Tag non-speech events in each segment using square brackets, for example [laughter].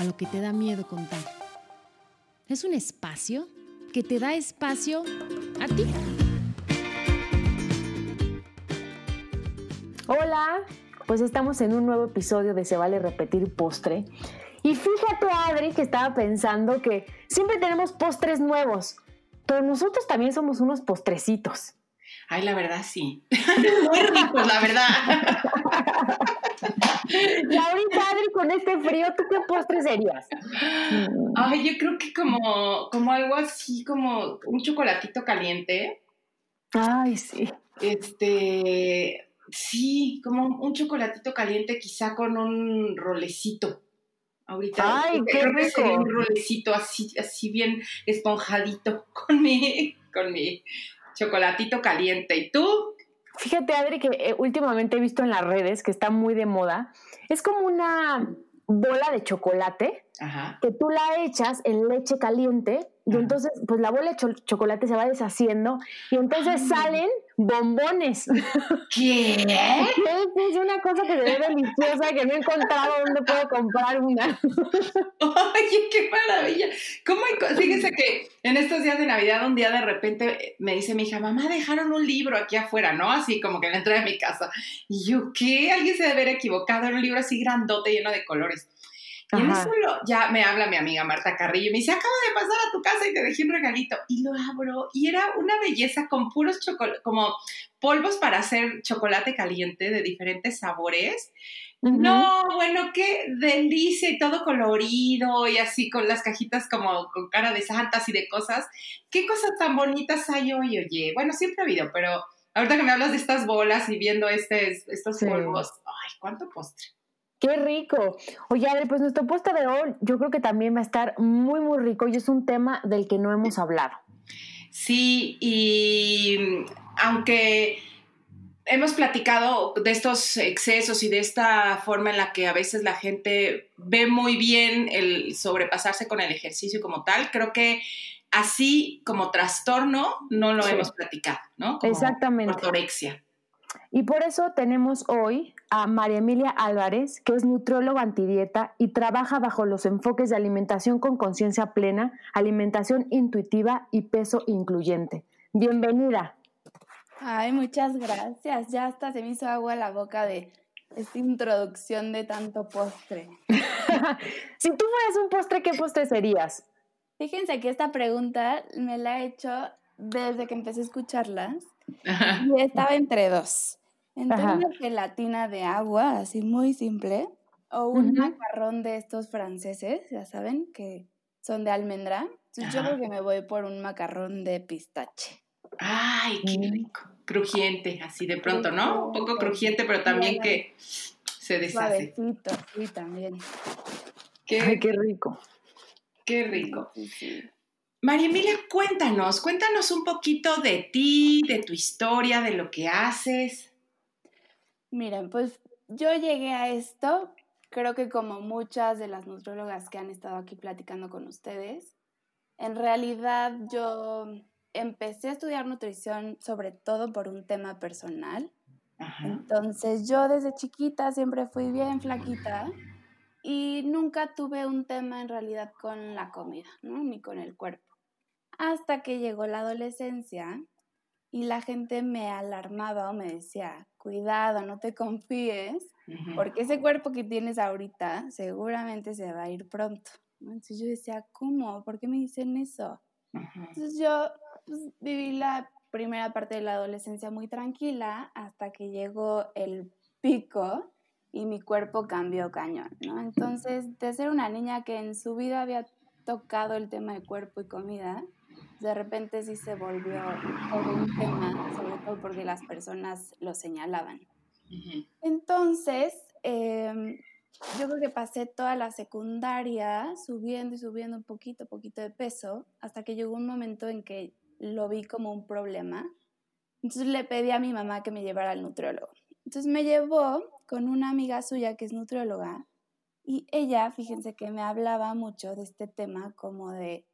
A lo que te da miedo contar. Es un espacio que te da espacio a ti. Hola, pues estamos en un nuevo episodio de Se vale repetir postre. Y fíjate, Adri, que estaba pensando que siempre tenemos postres nuevos, pero nosotros también somos unos postrecitos. Ay, la verdad sí. [laughs] Muy ricos, la verdad. [laughs] y ahorita, con este frío, ¿tú qué postre serías? Ay, yo creo que como, como algo así, como un chocolatito caliente. Ay, sí. Este, sí, como un chocolatito caliente, quizá con un rolecito. Ahorita Ay, qué creo que rico. sería un rolecito así, así bien esponjadito [laughs] con mi, con mi chocolatito caliente. ¿Y tú? Fíjate, Adri, que eh, últimamente he visto en las redes que está muy de moda. Es como una bola de chocolate Ajá. que tú la echas en leche caliente y Ajá. entonces pues la bola de cho- chocolate se va deshaciendo y entonces Ay. salen bombones. ¿Qué? [laughs] es una cosa que se ve deliciosa que no he encontrado dónde puedo comprar una. [laughs] Oye, qué maravilla. ¿Cómo Fíjense que en estos días de Navidad, un día de repente me dice mi hija, mamá, dejaron un libro aquí afuera, ¿no? Así como que en la entrada de mi casa. Y yo, ¿qué? Alguien se debe haber equivocado. Era un libro así grandote, lleno de colores. Y en eso lo- ya me habla mi amiga Marta Carrillo y me dice, acabo de pasar a tu casa y te dejé un regalito. Y lo abro y era una belleza con puros chocolates, como polvos para hacer chocolate caliente de diferentes sabores. No, bueno, qué delicia y todo colorido y así con las cajitas como con cara de santas y de cosas. ¿Qué cosas tan bonitas hay hoy, oye? Bueno, siempre ha habido, pero ahorita que me hablas de estas bolas y viendo este, estos Sí. polvos, ay, cuánto postre. Qué rico. Oye, Adri, pues nuestro postre de hoy yo creo que también va a estar muy, muy rico y es un tema del que no hemos hablado. Sí, y aunque hemos platicado de estos excesos y de esta forma en la que a veces la gente ve muy bien el sobrepasarse con el ejercicio como tal, creo que así como trastorno no lo Sí. hemos platicado, ¿no? Como Exactamente. Ortorexia. Y por eso tenemos hoy a María Emilia Álvarez, que es nutrióloga antidieta y trabaja bajo los enfoques de alimentación con conciencia plena, alimentación intuitiva y peso incluyente. Bienvenida. Ay, muchas gracias. Ya hasta se me hizo agua la boca de esta introducción de tanto postre. [laughs] si tú fueras un postre, ¿qué postre serías? Fíjense que esta pregunta me la he hecho desde que empecé a escucharlas Ajá. y estaba entre dos. Entre Ajá. una gelatina de agua, así muy simple, o un macarrón de estos franceses, ya saben, que son de almendra. Entonces yo creo que me voy por un macarrón de pistache. Ay, qué Mm. rico. Crujiente, así de pronto, ¿no? Un poco crujiente, pero también que se deshace. Suavecito, sí, también. Qué, Ay, qué rico. qué rico. Sí, sí. María Emilia, cuéntanos, cuéntanos un poquito de ti, de tu historia, de lo que haces. Miren, pues yo llegué a esto, creo que como muchas de las nutriólogas que han estado aquí platicando con ustedes, en realidad yo empecé a estudiar nutrición sobre todo por un tema personal. Ajá. Entonces yo desde chiquita siempre fui bien flaquita y nunca tuve un tema en realidad con la comida, ¿no? Ni con el cuerpo. Hasta que llegó la adolescencia y la gente me alarmaba o me decía, cuidado, no te confíes, porque ese cuerpo que tienes ahorita seguramente se va a ir pronto. Entonces yo decía, ¿cómo? ¿Por qué me dicen eso? Entonces yo pues, viví la primera parte de la adolescencia muy tranquila hasta que llegó el pico y mi cuerpo cambió cañón, ¿no? Entonces, de ser una niña que en su vida había tocado el tema de cuerpo y comida, de repente sí se volvió todo un tema, sobre todo porque las personas lo señalaban. Entonces, em, yo creo que pasé toda la secundaria subiendo y subiendo un poquito, poquito de peso, hasta que llegó un momento en que lo vi como un problema. Entonces le pedí a mi mamá que me llevara al nutriólogo. Entonces me llevó con una amiga suya que es nutrióloga y ella, fíjense que me hablaba mucho de este tema como de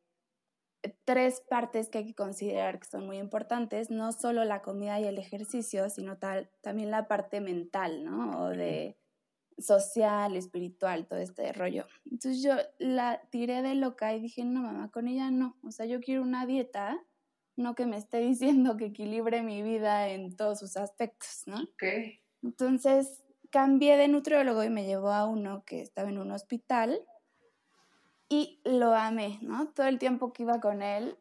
tres partes que hay que considerar que son muy importantes, no solo la comida y el ejercicio, sino tal, también la parte mental, ¿no? O de social, espiritual, todo este rollo. Entonces yo la tiré de loca y dije, no, mamá, con ella no. O sea, yo quiero una dieta, no que me esté [laughs] diciendo que equilibre mi vida en todos sus aspectos, ¿no? Ok. Entonces cambié de nutriólogo y me llevó a uno que estaba en un hospital y lo amé, ¿no? Todo el tiempo que iba con él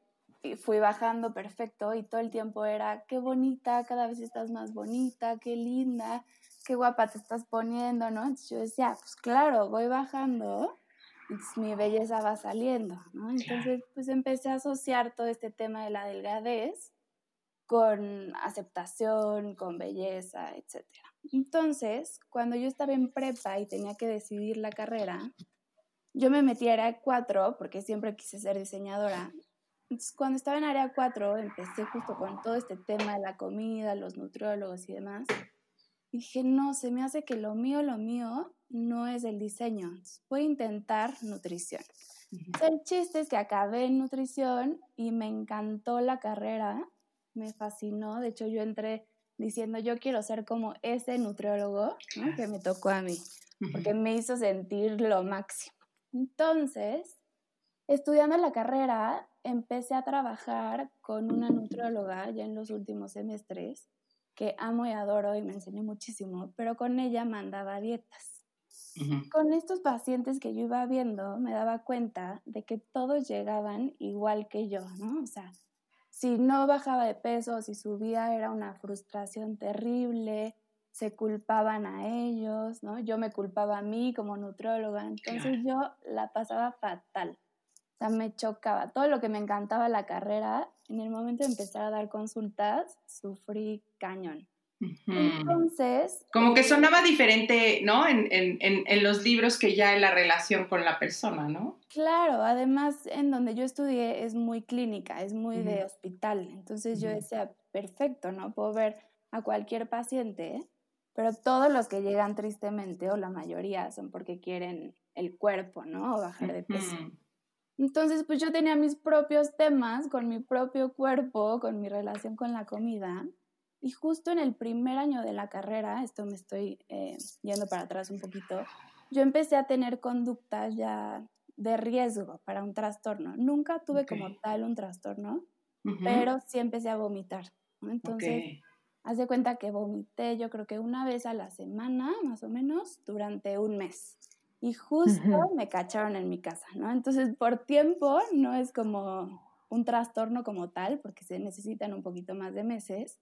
fui bajando perfecto y todo el tiempo era, qué bonita, cada vez estás más bonita, qué linda, qué guapa te estás poniendo, ¿no? Entonces yo decía, pues claro, voy bajando, entonces mi belleza va saliendo, ¿no? Entonces pues empecé a asociar todo este tema de la delgadez con aceptación, con belleza, etc. Entonces, cuando yo estaba en prepa y tenía que decidir la carrera, yo me metí a área 4 porque siempre quise ser diseñadora. Entonces, cuando estaba en área 4, empecé justo con todo este tema de la comida, los nutriólogos y demás. Y dije, no, se me hace que lo mío, lo mío no es el diseño. voy a intentar nutrición. El chiste es que acabé en nutrición y me encantó la carrera, me fascinó. De hecho, yo entré diciendo, yo quiero ser como ese nutriólogo que me tocó a mí, porque me hizo sentir lo máximo. Entonces, estudiando la carrera, empecé a trabajar con una nutrióloga ya en los últimos semestres, que amo y adoro y me enseñó muchísimo, pero con ella mandaba dietas. Con estos pacientes que yo iba viendo, me daba cuenta de que todos llegaban igual que yo, ¿no? O sea, si no bajaba de peso, si subía, era una frustración terrible, se culpaban a ellos, ¿no? Yo me culpaba a mí como nutrióloga, entonces yo la pasaba fatal. O sea, me chocaba. Todo lo que me encantaba la carrera, en el momento de empezar a dar consultas, sufrí cañón. Entonces... Como que sonaba diferente, ¿no? En, en, en, los libros que ya en la relación con la persona, ¿no? Claro, además en donde yo estudié es muy clínica, es muy de hospital. Entonces yo decía, perfecto, ¿no? Puedo ver a cualquier paciente, pero todos los que llegan tristemente, o la mayoría, son porque quieren el cuerpo, ¿no? O bajar de peso. Entonces, pues yo tenía mis propios temas con mi propio cuerpo, con mi relación con la comida. Y justo en el primer año de la carrera, esto me estoy eh, yendo para atrás un poquito, yo empecé a tener conductas ya de riesgo para un trastorno. Nunca tuve como tal un trastorno, pero sí empecé a vomitar. Entonces, haz de cuenta que vomité yo creo que una vez a la semana, más o menos, durante un mes. Y justo me cacharon en mi casa, ¿no? Entonces, por tiempo no es como un trastorno como tal, porque se necesitan un poquito más de meses,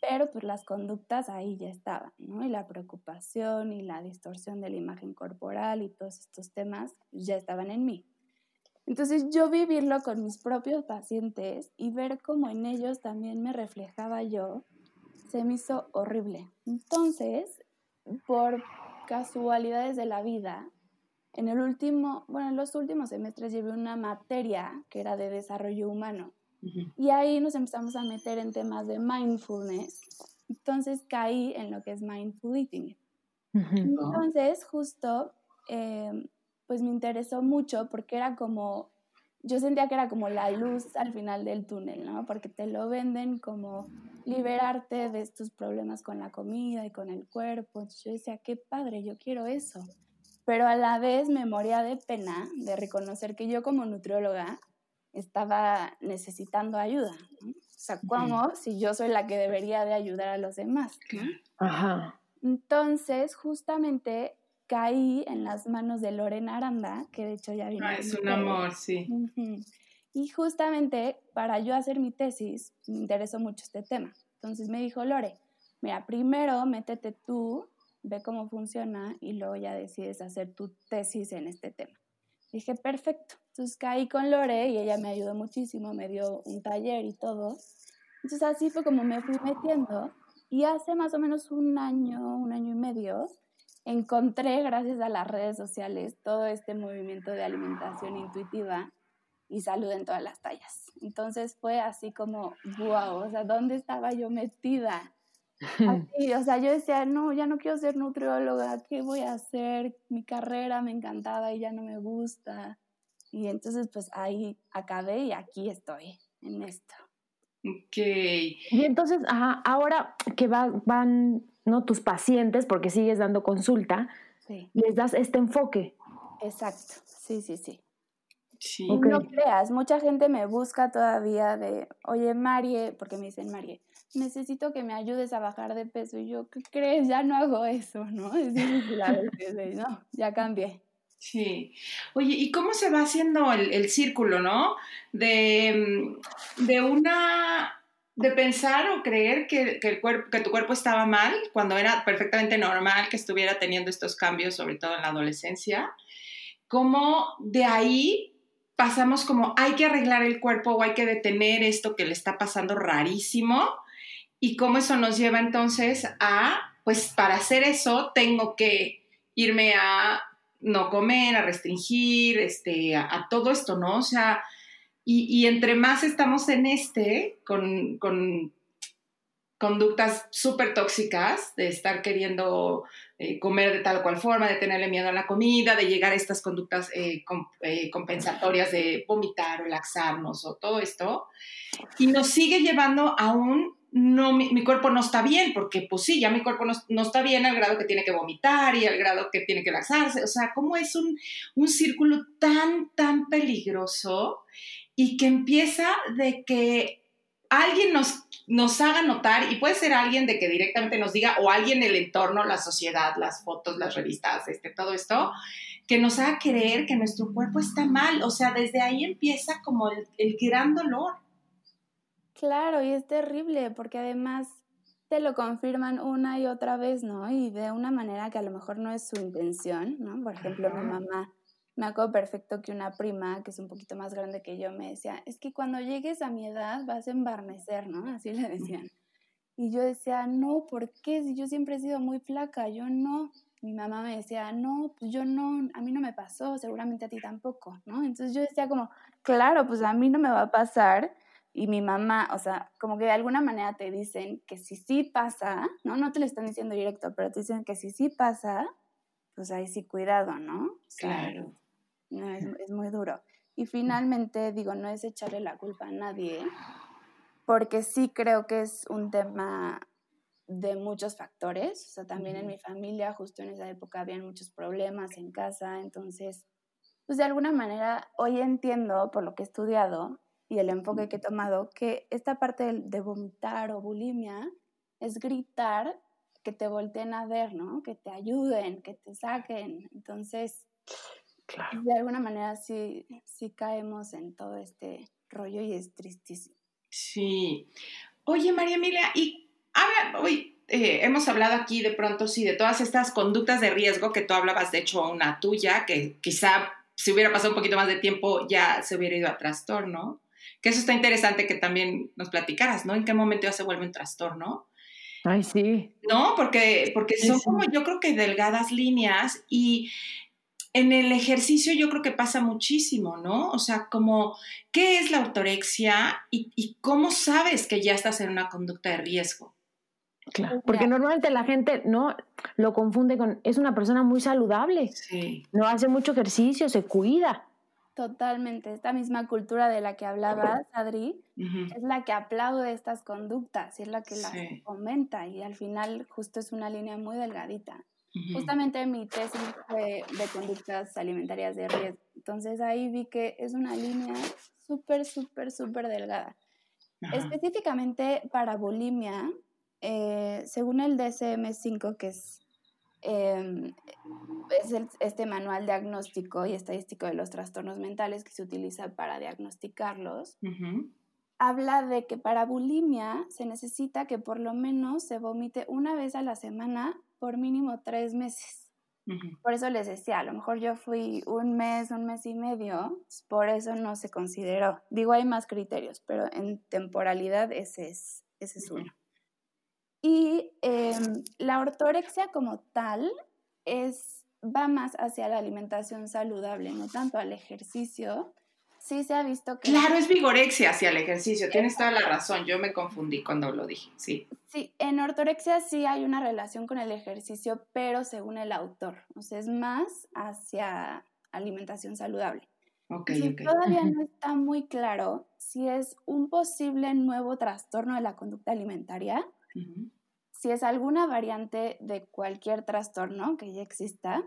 pero pues las conductas ahí ya estaban, ¿no? Y la preocupación y la distorsión de la imagen corporal y todos estos temas ya estaban en mí. Entonces yo vivirlo con mis propios pacientes y ver cómo en ellos también me reflejaba yo, se me hizo horrible. Entonces, por casualidades de la vida, en el último, bueno, en los últimos semestres llevé una materia que era de desarrollo humano. Y ahí nos empezamos a meter en temas de mindfulness. Entonces caí en lo que es mindful eating. Entonces, justo, em, pues me interesó mucho porque era como, yo sentía que era como la luz al final del túnel, ¿no? Porque te lo venden como liberarte de estos problemas con la comida y con el cuerpo. Entonces yo decía, qué padre, yo quiero eso pero a la vez me moría de pena de reconocer que yo como nutrióloga estaba necesitando ayuda. O sea, ¿cómo si yo soy la que debería de ayudar a los demás? Ajá. Entonces, justamente caí en las manos de Lorena Aranda, que de hecho ya vino. Ah, es un amor, sí. Y justamente para yo hacer mi tesis, me interesó mucho este tema. Entonces me dijo, Lore, mira, primero métete tú ve cómo funciona y luego ya decides hacer tu tesis en este tema. Dije, perfecto. Entonces caí con Lore y ella me ayudó muchísimo, me dio un taller y todo. Entonces así fue como me fui metiendo y hace más o menos un año, un año y medio, encontré, gracias a las redes sociales, todo este movimiento de alimentación intuitiva y salud en todas las tallas. Entonces fue así como, wow, o sea, ¿dónde estaba yo metida? [laughs] Así, o sea, yo decía, no, ya no quiero ser nutrióloga, ¿qué voy a hacer? Mi carrera me encantaba y ya no me gusta. Y entonces, pues ahí acabé y aquí estoy, en esto. Ok. Y entonces, ajá, ahora que van, ¿no? Tus pacientes, porque sigues dando consulta, les das este enfoque. Exacto, sí, sí, sí. Sí. No creas, mucha gente me busca todavía de, oye, Marie, porque me dicen Marie, necesito que me ayudes a bajar de peso. Y yo, ¿qué crees? Ya no hago eso, ¿no? [laughs] Es difícil a veces, no, ya cambié. Sí. Oye, ¿y cómo se va haciendo el, círculo, no? De, de, una, de pensar o creer que, que, el que tu cuerpo estaba mal cuando era perfectamente normal que estuviera teniendo estos cambios, sobre todo en la adolescencia. ¿Cómo de ahí pasamos como hay que arreglar el cuerpo o hay que detener esto que le está pasando rarísimo y cómo eso nos lleva entonces a, pues para hacer eso tengo que irme a no comer, a restringir, este, a, todo esto, ¿no? O sea, y, entre más estamos en este, con, con conductas súper tóxicas, de estar queriendo eh, comer de tal o cual forma, de tenerle miedo a la comida, de llegar a estas conductas eh, eh, compensatorias de vomitar o laxarnos o todo esto, y nos sigue llevando a un no, mi, cuerpo no está bien, porque pues sí, ya mi cuerpo no, está bien al grado que tiene que vomitar y al grado que tiene que laxarse. O sea, ¿cómo es un, un círculo tan, tan peligroso y que empieza de que alguien nos, nos haga notar, y puede ser alguien de que directamente nos diga, o alguien del entorno, la sociedad, las fotos, las revistas, este, todo esto, que nos haga creer que nuestro cuerpo está mal. O sea, desde ahí empieza como el, el gran dolor. Claro, y es terrible porque además te lo confirman una y otra vez, ¿no? Y de una manera que a lo mejor no es su intención, ¿no? Por ejemplo, mi mamá, me acuerdo perfecto que una prima, que es un poquito más grande que yo, me decía, es que cuando llegues a mi edad vas a embarnecer, ¿no? Así le decían. Y yo decía, no, ¿por qué? Si yo siempre he sido muy flaca, yo no. Mi mamá me decía, no, pues yo no, a mí no me pasó, seguramente a ti tampoco, ¿no? Entonces yo decía como, claro, pues a mí no me va a pasar y mi mamá, o sea, como que de alguna manera te dicen que si sí pasa, ¿no? No te lo están diciendo directo, pero te dicen que si sí pasa, pues ahí sí cuidado, ¿no? claro. No, es, es, muy duro. Y finalmente, digo, no es echarle la culpa a nadie, porque sí creo que es un tema de muchos factores. O sea, también en mi familia, justo en esa época, habían muchos problemas en casa. Entonces, pues de alguna manera, hoy entiendo, por lo que he estudiado, y el enfoque que he tomado, que esta parte de, vomitar o bulimia es gritar que te volteen a ver, ¿no? Que te ayuden, que te saquen. Entonces, de alguna manera sí, sí caemos en todo este rollo y es tristísimo. Sí. Oye, María Emilia, y habla, hoy eh, hemos hablado aquí de pronto, sí, de todas estas conductas de riesgo que tú hablabas, de hecho, una tuya, que quizá si hubiera pasado un poquito más de tiempo ya se hubiera ido a trastorno. Que eso está interesante que también nos platicaras, ¿no? ¿En qué momento ya se vuelve un trastorno? Ay, sí. No, porque, porque son como yo creo que delgadas líneas y en el ejercicio yo creo que pasa muchísimo, ¿no? O sea, como, ¿qué es la ortorexia y, y cómo sabes que ya estás en una conducta de riesgo? Claro, porque normalmente la gente no lo confunde con es una persona muy saludable. Sí. No hace mucho ejercicio, se cuida. Totalmente, esta misma cultura de la que hablabas, Adri, es la que aplaude estas conductas y es la que las fomenta y al final justo es una línea muy delgadita. Justamente mi tesis fue de conductas alimentarias de riesgo, entonces ahí vi que es una línea súper, súper, súper delgada. Específicamente para bulimia, eh, según el DSM-5, que es Em, es este manual diagnóstico y estadístico de los trastornos mentales que se utiliza para diagnosticarlos. Habla de que para bulimia se necesita que por lo menos se vomite una vez a la semana por mínimo tres meses. Por eso les decía, a lo mejor yo fui un mes, un mes y medio, por eso no se consideró. Digo, hay más criterios, pero en temporalidad ese es, ese es uno. Y em, la ortorexia como tal es, va más hacia la alimentación saludable, no tanto al ejercicio. Sí se ha visto que... Claro, es vigorexia hacia el ejercicio, tienes toda la razón, yo me confundí cuando lo dije, sí. Sí, en ortorexia sí hay una relación con el ejercicio, pero según el autor, o sea, es más hacia alimentación saludable. Okay, todavía no está muy claro si es un posible nuevo trastorno de la conducta alimentaria, si es alguna variante de cualquier trastorno que ya exista,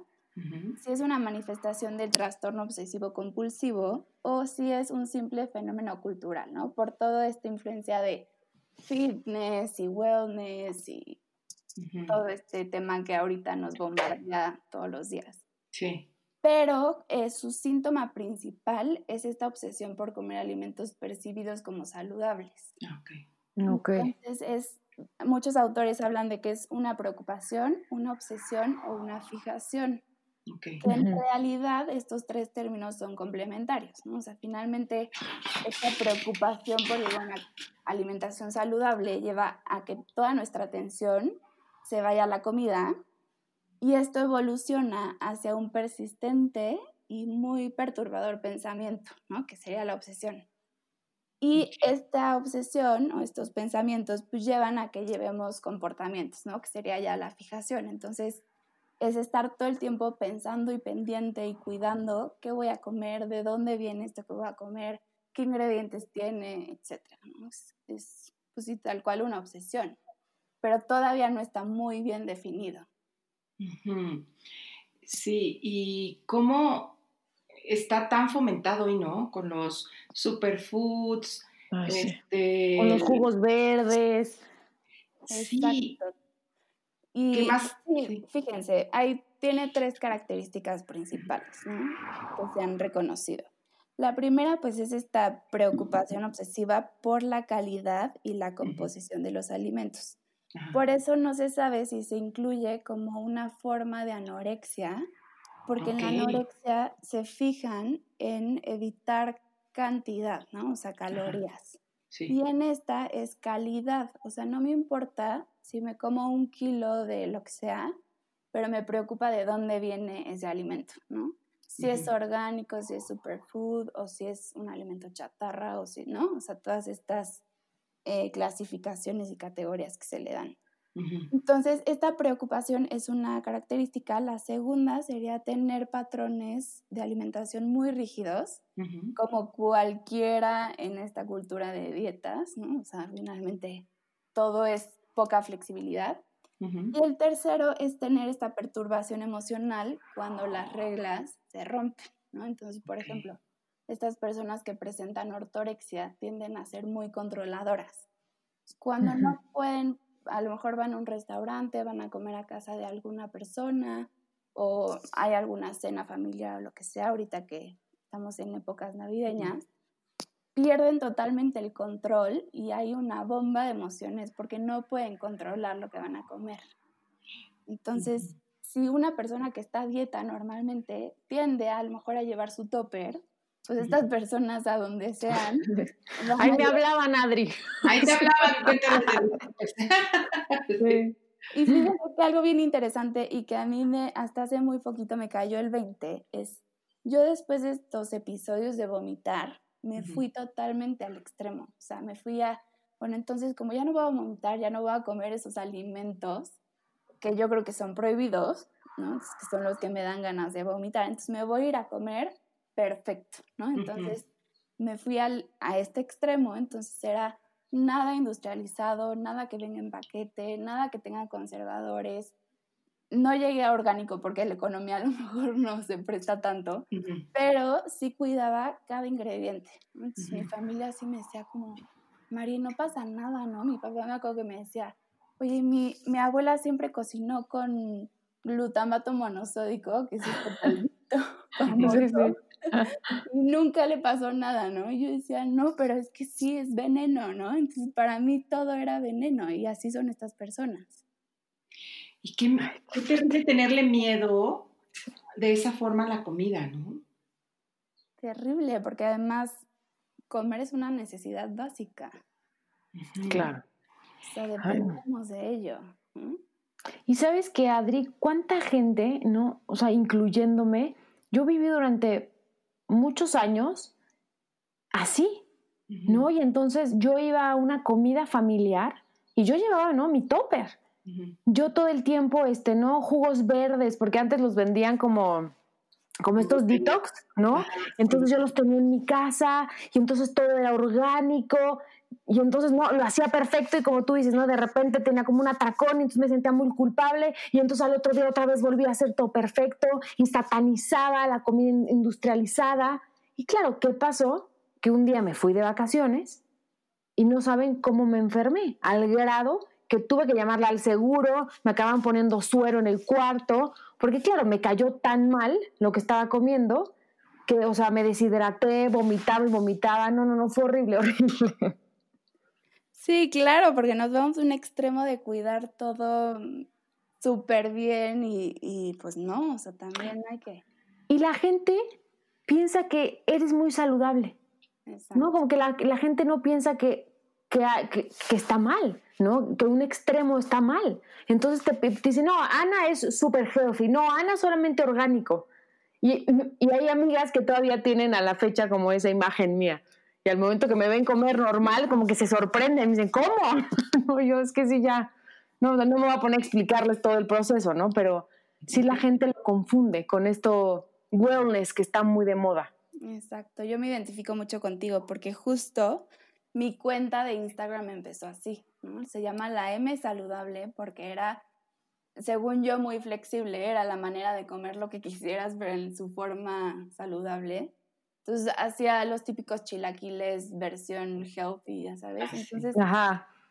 si es una manifestación del trastorno obsesivo compulsivo o si es un simple fenómeno cultural, ¿no? Por toda esta influencia de fitness y wellness y todo este tema que ahorita nos bombardea todos los días. Sí pero eh, su síntoma principal es esta obsesión por comer alimentos percibidos como saludables. Okay. Entonces, es, muchos autores hablan de que es una preocupación, una obsesión o una fijación. Okay. Que en realidad estos tres términos son complementarios, ¿no? O sea, finalmente esta preocupación por una alimentación saludable lleva a que toda nuestra atención se vaya a la comida y esto evoluciona hacia un persistente y muy perturbador pensamiento, ¿no? que sería la obsesión. Y esta obsesión o estos pensamientos pues llevan a que llevemos comportamientos, ¿no? que sería ya la fijación. Entonces, es estar todo el tiempo pensando y pendiente y cuidando qué voy a comer, de dónde viene esto que voy a comer, qué ingredientes tiene, etc. Es, es pues, tal cual una obsesión, pero todavía no está muy bien definido. Sí, y cómo está tan fomentado hoy, ¿no? Con los superfoods, este... con los jugos verdes. Sí. Y ¿Qué más? fíjense, ahí tiene tres características principales que se han reconocido. La primera, pues, es esta preocupación obsesiva por la calidad y la composición de los alimentos. Por eso no se sabe si se incluye como una forma de anorexia, porque en la anorexia se fijan en evitar cantidad, ¿no? O sea, calorías. Y en esta es calidad, o sea, no me importa si me como un kilo de lo que sea, pero me preocupa de dónde viene ese alimento, ¿no? Si es orgánico, si es superfood, o si es un alimento chatarra, o si, ¿no? O sea, todas estas eh, clasificaciones y categorías que se le dan. Entonces, esta preocupación es una característica. La segunda sería tener patrones de alimentación muy rígidos, como cualquiera en esta cultura de dietas, ¿no? O sea, finalmente todo es poca flexibilidad. Y el tercero es tener esta perturbación emocional cuando las reglas se rompen, ¿no? Entonces, por ejemplo, estas personas que presentan ortorexia tienden a ser muy controladoras. Cuando no pueden, a lo mejor van a un restaurante, van a comer a casa de alguna persona o hay alguna cena familiar o lo que sea, ahorita que estamos en épocas navideñas, pierden totalmente el control y hay una bomba de emociones porque no pueden controlar lo que van a comer. Entonces, si una persona que está a dieta normalmente tiende a, a lo mejor a llevar su topper, pues estas personas a donde sean. [laughs] Ahí me hablaban, Adri. Ahí te hablaban, [laughs] sí. Y fíjate que algo bien interesante y que a mí me, hasta hace muy poquito me cayó el 20 es, yo después de estos episodios de vomitar, me fui totalmente al extremo. O sea, me fui a, bueno, entonces como ya no voy a vomitar, ya no voy a comer esos alimentos que yo creo que son prohibidos, ¿no? que son los que me dan ganas de vomitar. Entonces me voy a ir a comer perfecto, ¿no? Entonces me fui al, a este extremo, entonces era nada industrializado, nada que venga en paquete, nada que tenga conservadores. No llegué a orgánico porque la economía a lo [laughs] mejor no se presta tanto, pero sí cuidaba cada ingrediente. Entonces mi familia sí me decía como, Mari, no pasa nada, ¿no? Mi papá me acuerdo que me decía, oye, mi, mi abuela siempre cocinó con glutamato monosódico, que es [laughs] un famoso. nunca le pasó nada, ¿no? Y yo decía, no, pero es que sí, es veneno, ¿no? Entonces para mí todo era veneno y así son estas personas. Y qué, qué terrible tenerle miedo de esa forma a la comida, ¿no? Terrible, porque además comer es una necesidad básica. Claro. O sea, dependemos de ello. Y sabes que, Adri, cuánta gente, ¿no? O sea, incluyéndome, yo viví durante muchos años así, ¿no? Y entonces yo iba a una comida familiar y yo llevaba, ¿no? Mi topper. Yo todo el tiempo, este, ¿no? Jugos verdes, porque antes los vendían como como estos detox, ¿no? Entonces yo los tenía en mi casa y entonces todo era orgánico y entonces no, lo hacía perfecto y como tú dices, ¿no? De repente tenía como un atracón y entonces me sentía muy culpable y entonces al otro día otra vez volví a hacer todo perfecto y satanizaba la comida industrializada. Y claro, ¿qué pasó? Que un día me fui de vacaciones y no saben cómo me enfermé, al grado que tuve que llamarla al seguro, me acaban poniendo suero en el cuarto, porque claro, me cayó tan mal lo que estaba comiendo que, o sea, me deshidraté, vomitaba y vomitaba. No, no, no, fue horrible, [laughs] horrible. Sí, claro, porque nos vamos a un extremo de cuidar todo súper bien y, y, pues no, o sea, también hay que... Y la gente piensa que eres muy saludable. Exacto. ¿No? Como que la, la gente no piensa que que, que, está mal, ¿no? Que un extremo está mal. Entonces te, dicen, no, Ana es súper healthy, no, Ana solamente orgánico. Y, y, hay amigas que todavía tienen a la fecha como esa imagen mía. Y al momento que me ven comer normal, como que se sorprenden, me dicen, ¿cómo? [laughs] no, yo es que sí ya, no, no me voy a poner a explicarles todo el proceso, ¿no? Pero sí la gente lo confunde con esto wellness que está muy de moda. Exacto, yo me identifico mucho contigo porque justo mi cuenta de Instagram empezó así, ¿no? Se llama la M saludable porque era, según yo, muy flexible, era la manera de comer lo que quisieras, pero en su forma saludable. Entonces hacía los típicos chilaquiles versión healthy, ya sabes. Entonces,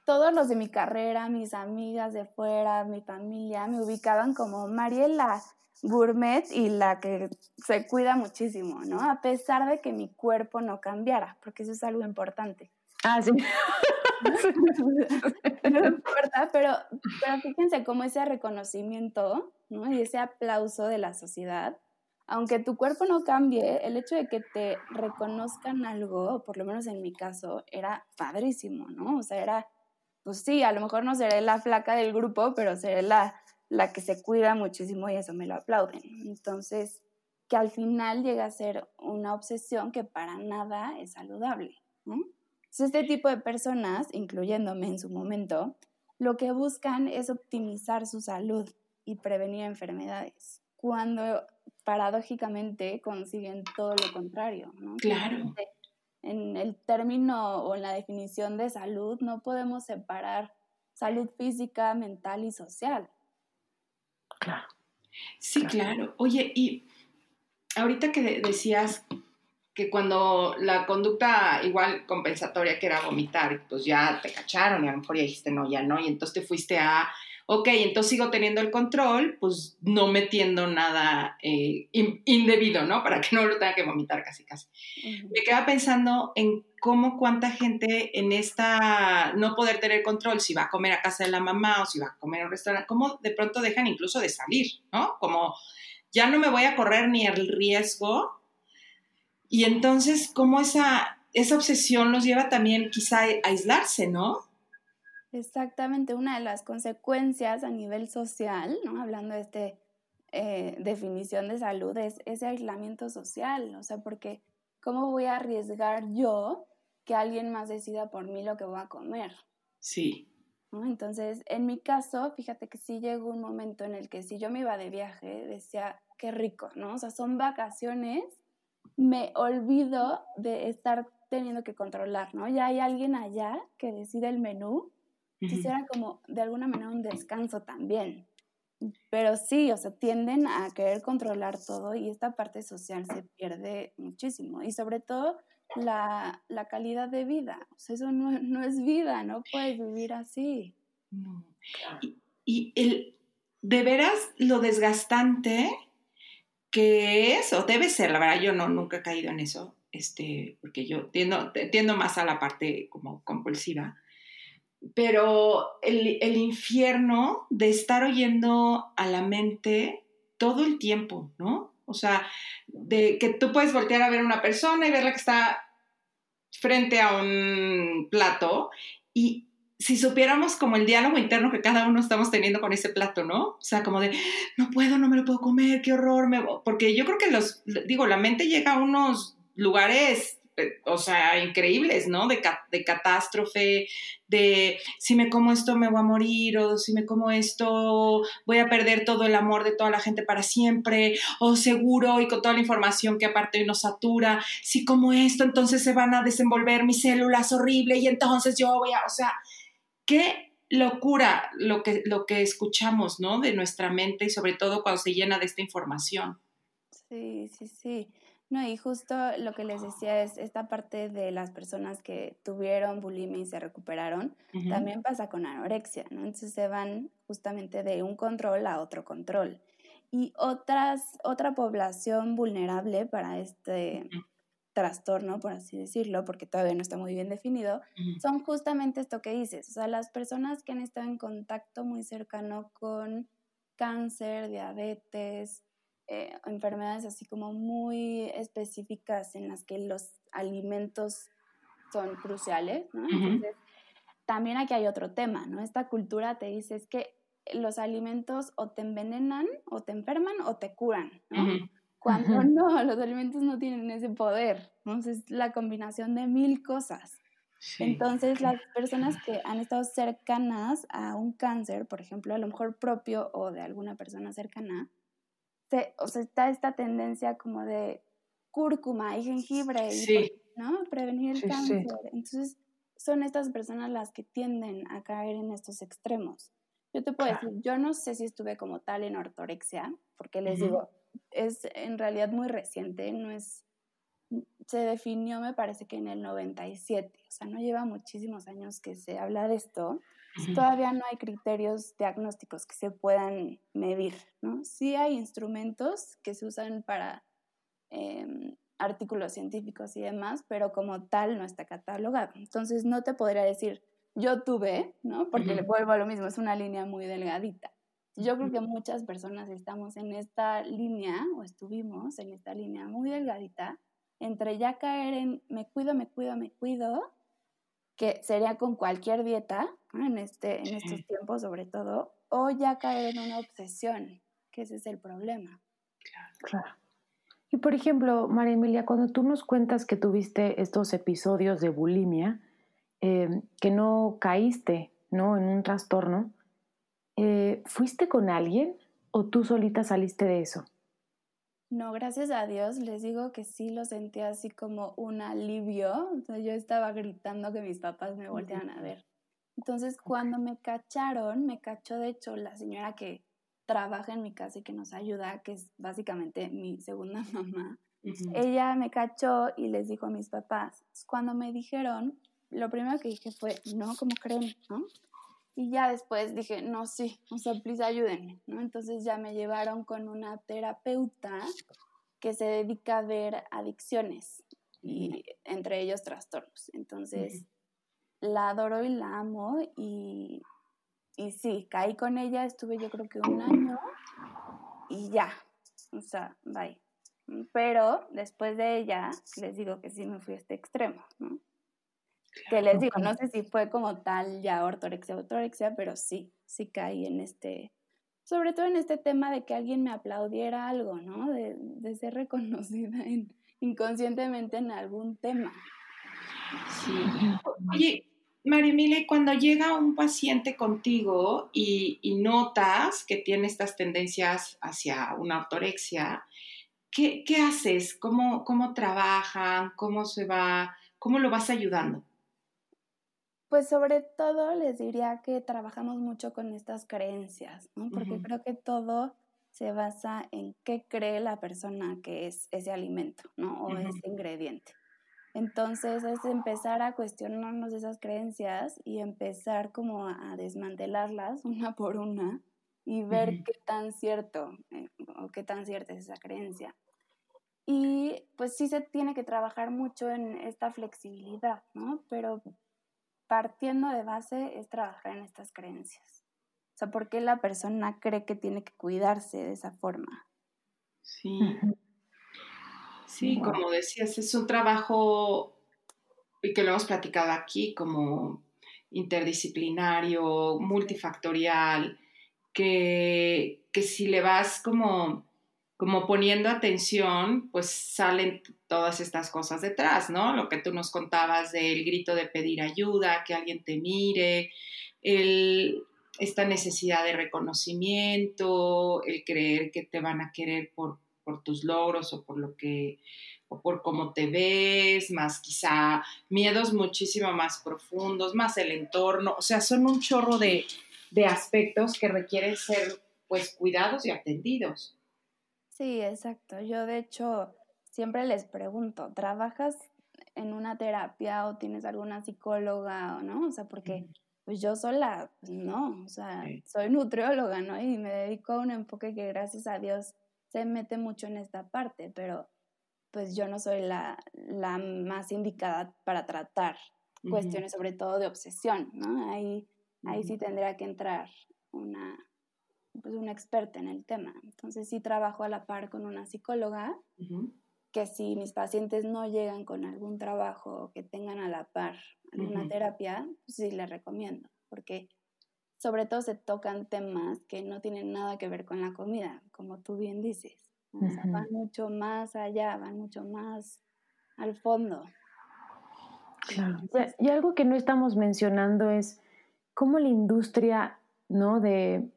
todos los de mi carrera, mis amigas de fuera, mi familia, me ubicaban como Mariela gourmet y la que se cuida muchísimo, ¿no? A pesar de que mi cuerpo no cambiara, porque eso es algo importante. Ah, sí. [laughs] no importa, pero, pero fíjense cómo ese reconocimiento ¿no? y ese aplauso de la sociedad, aunque tu cuerpo no cambie, el hecho de que te reconozcan algo, por lo menos en mi caso, era padrísimo, ¿no? O sea, era, pues sí, a lo mejor no seré la flaca del grupo, pero seré la, la que se cuida muchísimo y eso me lo aplauden. Entonces, que al final llega a ser una obsesión que para nada es saludable, ¿no? Este tipo de personas, incluyéndome en su momento, lo que buscan es optimizar su salud y prevenir enfermedades, cuando paradójicamente consiguen todo lo contrario. ¿no? Claro. En el término o en la definición de salud no podemos separar salud física, mental y social. Claro. Sí, claro. Oye, y ahorita que decías que cuando la conducta igual compensatoria que era vomitar, pues ya te cacharon y a lo mejor ya dijiste no, ya no, y entonces te fuiste a, ok, entonces sigo teniendo el control, pues no metiendo nada eh, indebido, ¿no? Para que no lo tenga que vomitar casi, casi. Me quedaba pensando en cómo cuánta gente en esta no poder tener control, si va a comer a casa de la mamá o si va a comer a un restaurante, cómo de pronto dejan incluso de salir, ¿no? Como ya no me voy a correr ni el riesgo y entonces, ¿cómo esa, esa obsesión los lleva también quizá a aislarse, ¿no? Exactamente, una de las consecuencias a nivel social, ¿no? hablando de esta eh, definición de salud, es ese aislamiento social, o sea, porque ¿cómo voy a arriesgar yo que alguien más decida por mí lo que voy a comer? Sí. Entonces, en mi caso, fíjate que sí llegó un momento en el que si yo me iba de viaje, decía, qué rico, ¿no? O sea, son vacaciones me olvido de estar teniendo que controlar, ¿no? Ya hay alguien allá que decide el menú. Quisiera como de alguna manera un descanso también. Pero sí, o sea, tienden a querer controlar todo y esta parte social se pierde muchísimo. Y sobre todo la, la calidad de vida. O sea, eso no, no, es vida, no puedes vivir así. No. Y, y el, de veras lo desgastante que eso debe ser, la verdad yo no, nunca he caído en eso, este, porque yo tiendo, tiendo más a la parte como compulsiva, pero el, el, infierno de estar oyendo a la mente todo el tiempo, ¿no? O sea, de que tú puedes voltear a ver a una persona y verla que está frente a un plato y si supiéramos como el diálogo interno que cada uno estamos teniendo con ese plato, ¿no? O sea, como de, no puedo, no me lo puedo comer, qué horror, me... porque yo creo que los, digo, la mente llega a unos lugares, eh, o sea, increíbles, ¿no? De, catástrofe, de si me como esto me voy a morir, o si me como esto voy a perder todo el amor de toda la gente para siempre, o seguro y con toda la información que aparte nos satura, si como esto entonces se van a desenvolver mis células horrible y entonces yo voy a, o sea, qué locura lo que, lo que escuchamos, ¿no? De nuestra mente y sobre todo cuando se llena de esta información. Sí, sí, sí. No, y justo lo que les decía es esta parte de las personas que tuvieron bulimia y se recuperaron, también pasa con anorexia, ¿no? Entonces se van justamente de un control a otro control. Y otras, otra población vulnerable para este, trastorno, por así decirlo, porque todavía no está muy bien definido, son justamente esto que dices, o sea, las personas que han estado en contacto muy cercano con cáncer, diabetes, eh, enfermedades así como muy específicas en las que los alimentos son cruciales, ¿no? Entonces, también aquí hay otro tema, ¿no? Esta cultura te dice es que los alimentos o te envenenan, o te enferman, o te curan, ¿no? Cuando no, los alimentos no tienen ese poder. Entonces, es la combinación de mil cosas. Entonces, las personas que han estado cercanas a un cáncer, por ejemplo, a lo mejor propio o de alguna persona cercana, o sea, está esta tendencia como de cúrcuma y jengibre, y, ¿no? Prevenir el cáncer. Entonces, son estas personas las que tienden a caer en estos extremos. Yo te puedo decir, yo no sé si estuve como tal en ortorexia, porque les digo, es en realidad muy reciente, no es, se definió me parece que en el 97, o sea, no lleva muchísimos años que se habla de esto, todavía no hay criterios diagnósticos que se puedan medir, ¿no? Sí hay instrumentos que se usan para em, artículos científicos y demás, pero como tal no está catalogado. Entonces no te podría decir, yo tuve, ¿no? Porque le vuelvo a lo mismo, es una línea muy delgadita. Yo creo que muchas personas estamos en esta línea, o estuvimos en esta línea muy delgadita, entre ya caer en me cuido, me cuido, me cuido, que sería con cualquier dieta, en, este, en estos tiempos sobre todo, o ya caer en una obsesión, que ese es el problema. Claro. Y por ejemplo, María Emilia, cuando tú nos cuentas que tuviste estos episodios de bulimia, eh, que no caíste ¿no? en un trastorno, eh, ¿fuiste con alguien o tú solita saliste de eso? No, gracias a Dios, les digo que sí lo sentí así como un alivio. yo estaba gritando que mis papás me voltearan a ver. Entonces, cuando me cacharon, me cachó de hecho la señora que trabaja en mi casa y que nos ayuda, que es básicamente mi segunda [laughs] mamá. Ella me cachó y les dijo a mis papás. Cuando me dijeron, lo primero que dije fue, no, ¿cómo creen? ¿no? Y ya después dije, no, sí, o sea, please ayúdenme, ¿no? Entonces ya me llevaron con una terapeuta que se dedica a ver adicciones y entre ellos trastornos. Entonces, la adoro y la amo y, y sí, caí con ella, estuve yo creo que un año y ya, o sea, bye. Pero después de ella, les digo que sí me fui a este extremo, ¿no? Que les digo, no sé si fue como tal ya ortorexia ortorexia, pero sí, sí caí en este, sobre todo en este tema de que alguien me aplaudiera algo, ¿no? De, de ser reconocida inconscientemente en algún tema. Sí. Oye, Marimile, cuando llega un paciente contigo y, y, notas que tiene estas tendencias hacia una ortorexia, ¿qué, qué haces? ¿Cómo, ¿Cómo trabajan? ¿Cómo se va? ¿Cómo lo vas ayudando? Pues sobre todo les diría que trabajamos mucho con estas creencias, ¿no? Porque creo que todo se basa en qué cree la persona que es ese alimento, ¿no? O ese ingrediente. Entonces es empezar a cuestionarnos esas creencias y empezar como a desmantelarlas una por una y ver qué tan cierto eh, o qué tan cierta es esa creencia. Y pues sí se tiene que trabajar mucho en esta flexibilidad, ¿no? Pero partiendo de base es trabajar en estas creencias. O sea, ¿por qué la persona cree que tiene que cuidarse de esa forma? Sí. Sí, como decías, es un trabajo, y que lo hemos platicado aquí, como interdisciplinario, multifactorial, que, que si le vas como, como poniendo atención, pues salen todas estas cosas detrás, ¿no? Lo que tú nos contabas del grito de pedir ayuda, que alguien te mire, el, esta necesidad de reconocimiento, el creer que te van a querer por, tus logros o por lo que o por cómo te ves, más quizá miedos muchísimo más profundos, más el entorno, o sea, son un chorro de, de aspectos que requieren ser pues cuidados y atendidos. Sí, exacto. Yo de hecho siempre les pregunto, ¿trabajas en una terapia o tienes alguna psicóloga o no? O sea, porque pues yo sola, pues no, o sea, soy nutrióloga, ¿no? Y me dedico a un enfoque que gracias a Dios se mete mucho en esta parte, pero pues yo no soy la, la más indicada para tratar cuestiones sobre todo de obsesión, ¿no? Ahí, ahí sí tendría que entrar una, pues una experta en el tema. Entonces sí trabajo a la par con una psicóloga, que si mis pacientes no llegan con algún trabajo que tengan a la par una terapia, pues sí les recomiendo, porque sobre todo se tocan temas que no tienen nada que ver con la comida, como tú bien dices. van mucho más allá, van mucho más al fondo. Y, algo que no estamos mencionando es cómo la industria, ¿no? De,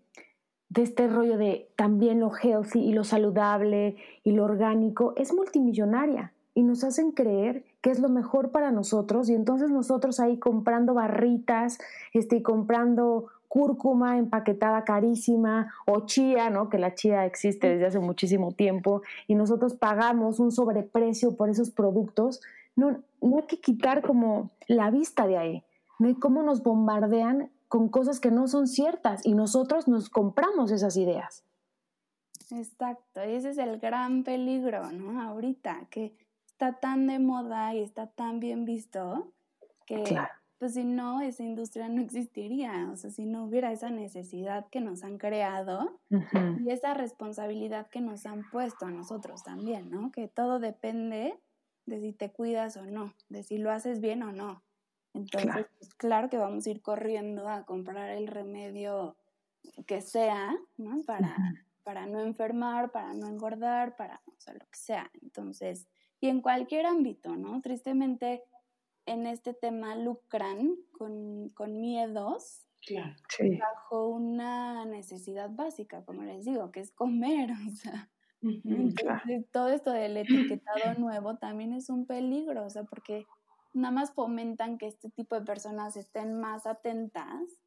de este rollo de también lo healthy y lo saludable y lo orgánico es multimillonaria y nos hacen creer que es lo mejor para nosotros y entonces nosotros ahí comprando barritas, este, comprando cúrcuma empaquetada carísima o chía, ¿no? que la chía existe desde hace muchísimo tiempo y nosotros pagamos un sobreprecio por esos productos, no, no hay que quitar como la vista de ahí, no hay cómo nos bombardean con cosas que no son ciertas y nosotros nos compramos esas ideas. Exacto, y ese es el gran peligro, ¿no? Ahorita, que está tan de moda y está tan bien visto que pues si no, esa industria no existiría, o sea, si no hubiera esa necesidad que nos han creado y esa responsabilidad que nos han puesto a nosotros también, ¿no? Que todo depende de si te cuidas o no, de si lo haces bien o no. Entonces, claro, pues, claro que vamos a ir corriendo a comprar el remedio que sea, ¿no? Para, para no enfermar, para no engordar, para, o sea, lo que sea. Entonces, y en cualquier ámbito, ¿no? Tristemente, en este tema lucran con, con miedos claro, bajo una necesidad básica, como les digo, que es comer, [laughs] o sea. todo esto del etiquetado nuevo también es un peligro, o sea, porque nada más fomentan que este tipo de personas estén más atentas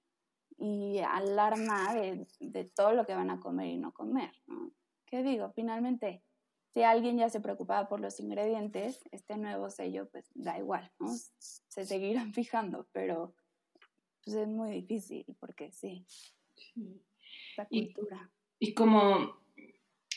y alarma de, de todo lo que van a comer y no comer, ¿no? ¿Qué digo? Finalmente, si alguien ya se preocupaba por los ingredientes, este nuevo sello, pues da igual, ¿no? Se seguirán [laughs] fijando, pero pues es muy difícil porque sí, la cultura. Y, como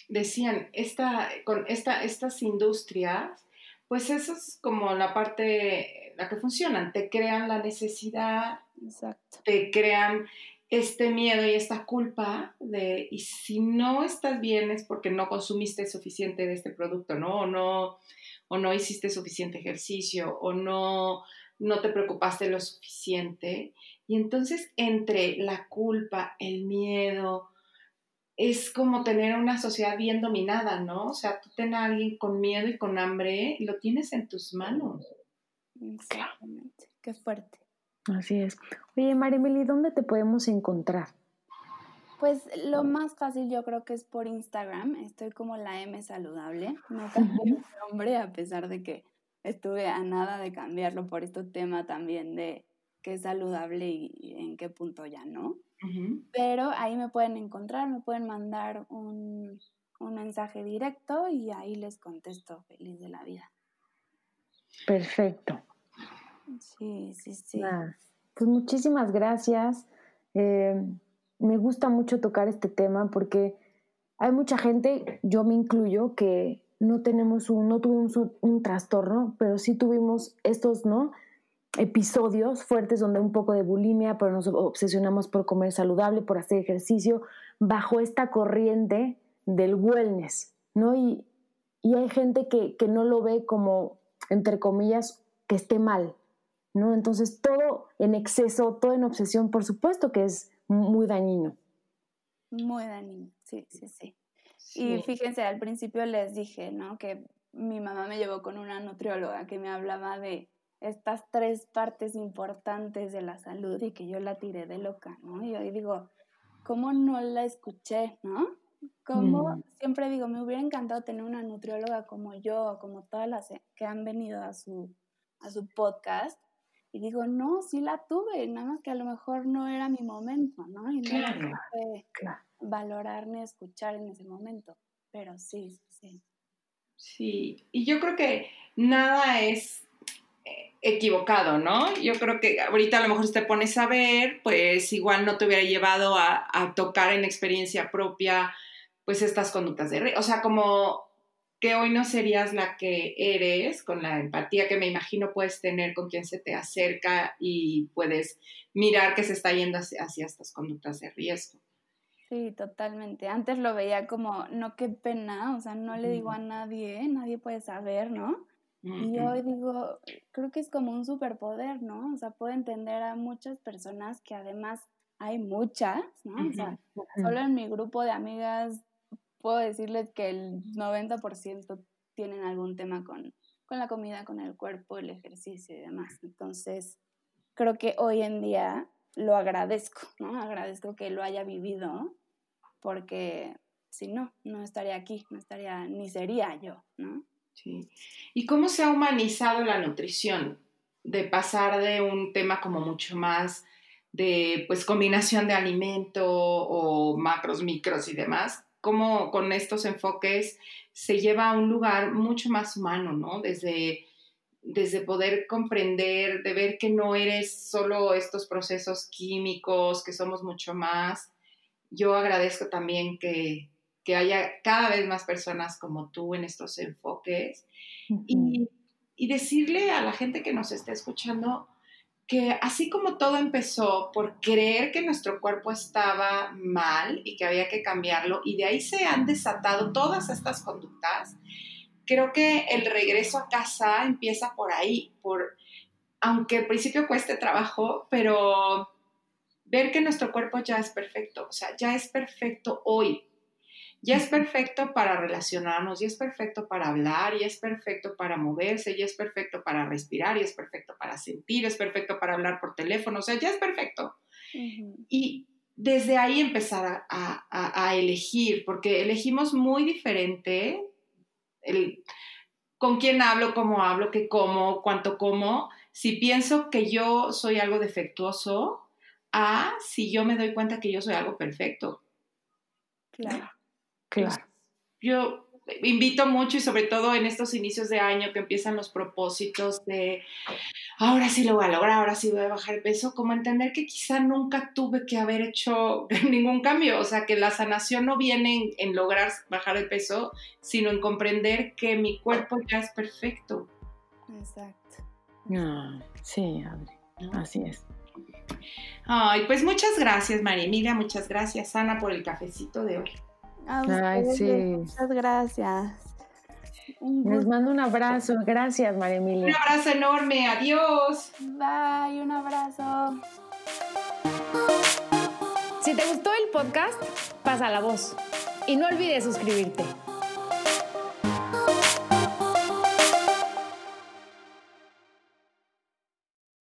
decían, esta, con esta, estas industrias, pues eso es como la parte, la que funcionan, te crean la necesidad, Exacto. te crean este miedo y esta culpa de, y si no estás bien es porque no consumiste suficiente de este producto, ¿no? O no, o no hiciste suficiente ejercicio, o no, no te preocupaste lo suficiente. Y entonces entre la culpa, el miedo, es como tener una sociedad bien dominada, ¿no? O sea, tú ten a alguien con miedo y con hambre y lo tienes en tus manos. Exactamente, qué fuerte. Así es. Oye, Marimeli, ¿dónde te podemos encontrar? Pues lo más fácil yo creo que es por Instagram. Estoy como la M saludable. No [laughs] cambié mi nombre a pesar de que estuve a nada de cambiarlo por este tema también de qué es saludable y, en qué punto ya no. Pero ahí me pueden encontrar, me pueden mandar un, un mensaje directo y ahí les contesto feliz de la vida. Perfecto. Sí, sí, sí. pues muchísimas gracias. Eh, me gusta mucho tocar este tema porque hay mucha gente, yo me incluyo, que no tenemos un, no tuvimos un, trastorno, pero sí tuvimos estos, ¿no? Episodios fuertes donde un poco de bulimia, pero nos obsesionamos por comer saludable, por hacer ejercicio, bajo esta corriente del wellness, ¿no? Y, y hay gente que, que no lo ve como, entre comillas, que esté mal, ¿no? Entonces todo en exceso, todo en obsesión, por supuesto que es muy dañino. Muy dañino, sí, sí, sí. Y fíjense, al principio les dije, ¿no? Que mi mamá me llevó con una nutrióloga que me hablaba de estas tres partes importantes de la salud y que yo la tiré de loca, ¿no? Y hoy digo, ¿cómo no la escuché, no? Como mm. siempre digo, me hubiera encantado tener una nutrióloga como yo, como todas las que han venido a su, a su podcast. Y digo, no, sí la tuve, nada más que a lo mejor no era mi momento, ¿no? Y no claro, claro. valorar ni escuchar en ese momento. Pero sí, sí. Sí, y yo creo que nada es equivocado, ¿no? Yo creo que ahorita a lo mejor si te pones a ver, pues igual no te hubiera llevado a, a tocar en experiencia propia pues estas conductas de O sea, como que hoy no serías la que eres, con la empatía que me imagino puedes tener con quien se te acerca y puedes mirar que se está yendo hacia, estas conductas de riesgo. Sí, totalmente. Antes lo veía como, no, qué pena, o sea, no le digo a nadie, nadie puede saber, ¿no? Y hoy digo, creo que es como un superpoder, ¿no? O sea, puedo entender a muchas personas que además hay muchas, ¿no? O sea, solo en mi grupo de amigas puedo decirles que el 90% tienen algún tema con, con la comida, con el cuerpo, el ejercicio y demás. Entonces, creo que hoy en día lo agradezco, ¿no? Agradezco que lo haya vivido, porque si no, no estaría aquí, no estaría, ni sería yo, ¿no? ¿Y cómo se ha humanizado la nutrición? De pasar de un tema como mucho más de, pues, combinación de alimento o macros, micros y demás, cómo con estos enfoques se lleva a un lugar mucho más humano, ¿no? Desde, desde poder comprender, de ver que no eres solo estos procesos químicos, que somos mucho más. Yo agradezco también que, haya cada vez más personas como tú en estos enfoques y, y decirle a la gente que nos está escuchando, que así como todo empezó por creer que nuestro cuerpo estaba mal y que había que cambiarlo, y de ahí se han desatado todas estas conductas, creo que el regreso a casa empieza por ahí, por, aunque al principio cueste trabajo, pero ver que nuestro cuerpo ya es perfecto, o sea, ya es perfecto hoy, ya es perfecto para relacionarnos, ya es perfecto para hablar, ya es perfecto para moverse, ya es perfecto para respirar, ya es perfecto para sentir, es perfecto para hablar por teléfono, o sea, ya es perfecto. Y desde ahí empezar a, elegir, porque elegimos muy diferente el, con quién hablo, cómo hablo, qué como, cuánto como. Si pienso que yo soy algo defectuoso, a si yo me doy cuenta que yo soy algo perfecto. Claro. Claro. Yo invito mucho y sobre todo en estos inicios de año que empiezan los propósitos de ahora sí lo voy a lograr, ahora sí voy a bajar el peso, como entender que quizá nunca tuve que haber hecho [laughs] ningún cambio, o sea, que la sanación no viene en, lograr bajar el peso, sino en comprender que mi cuerpo ya es perfecto. Exacto. Ah, sí, Adri, así es. Ay, pues muchas gracias, María Emilia, muchas gracias, Ana, por el cafecito de hoy. Ay, sí. Muchas gracias. Les mando un abrazo. Gracias, María Emilia. Un abrazo enorme. Adiós. Bye, un abrazo. Si te gustó el podcast, pasa la voz. Y no olvides suscribirte.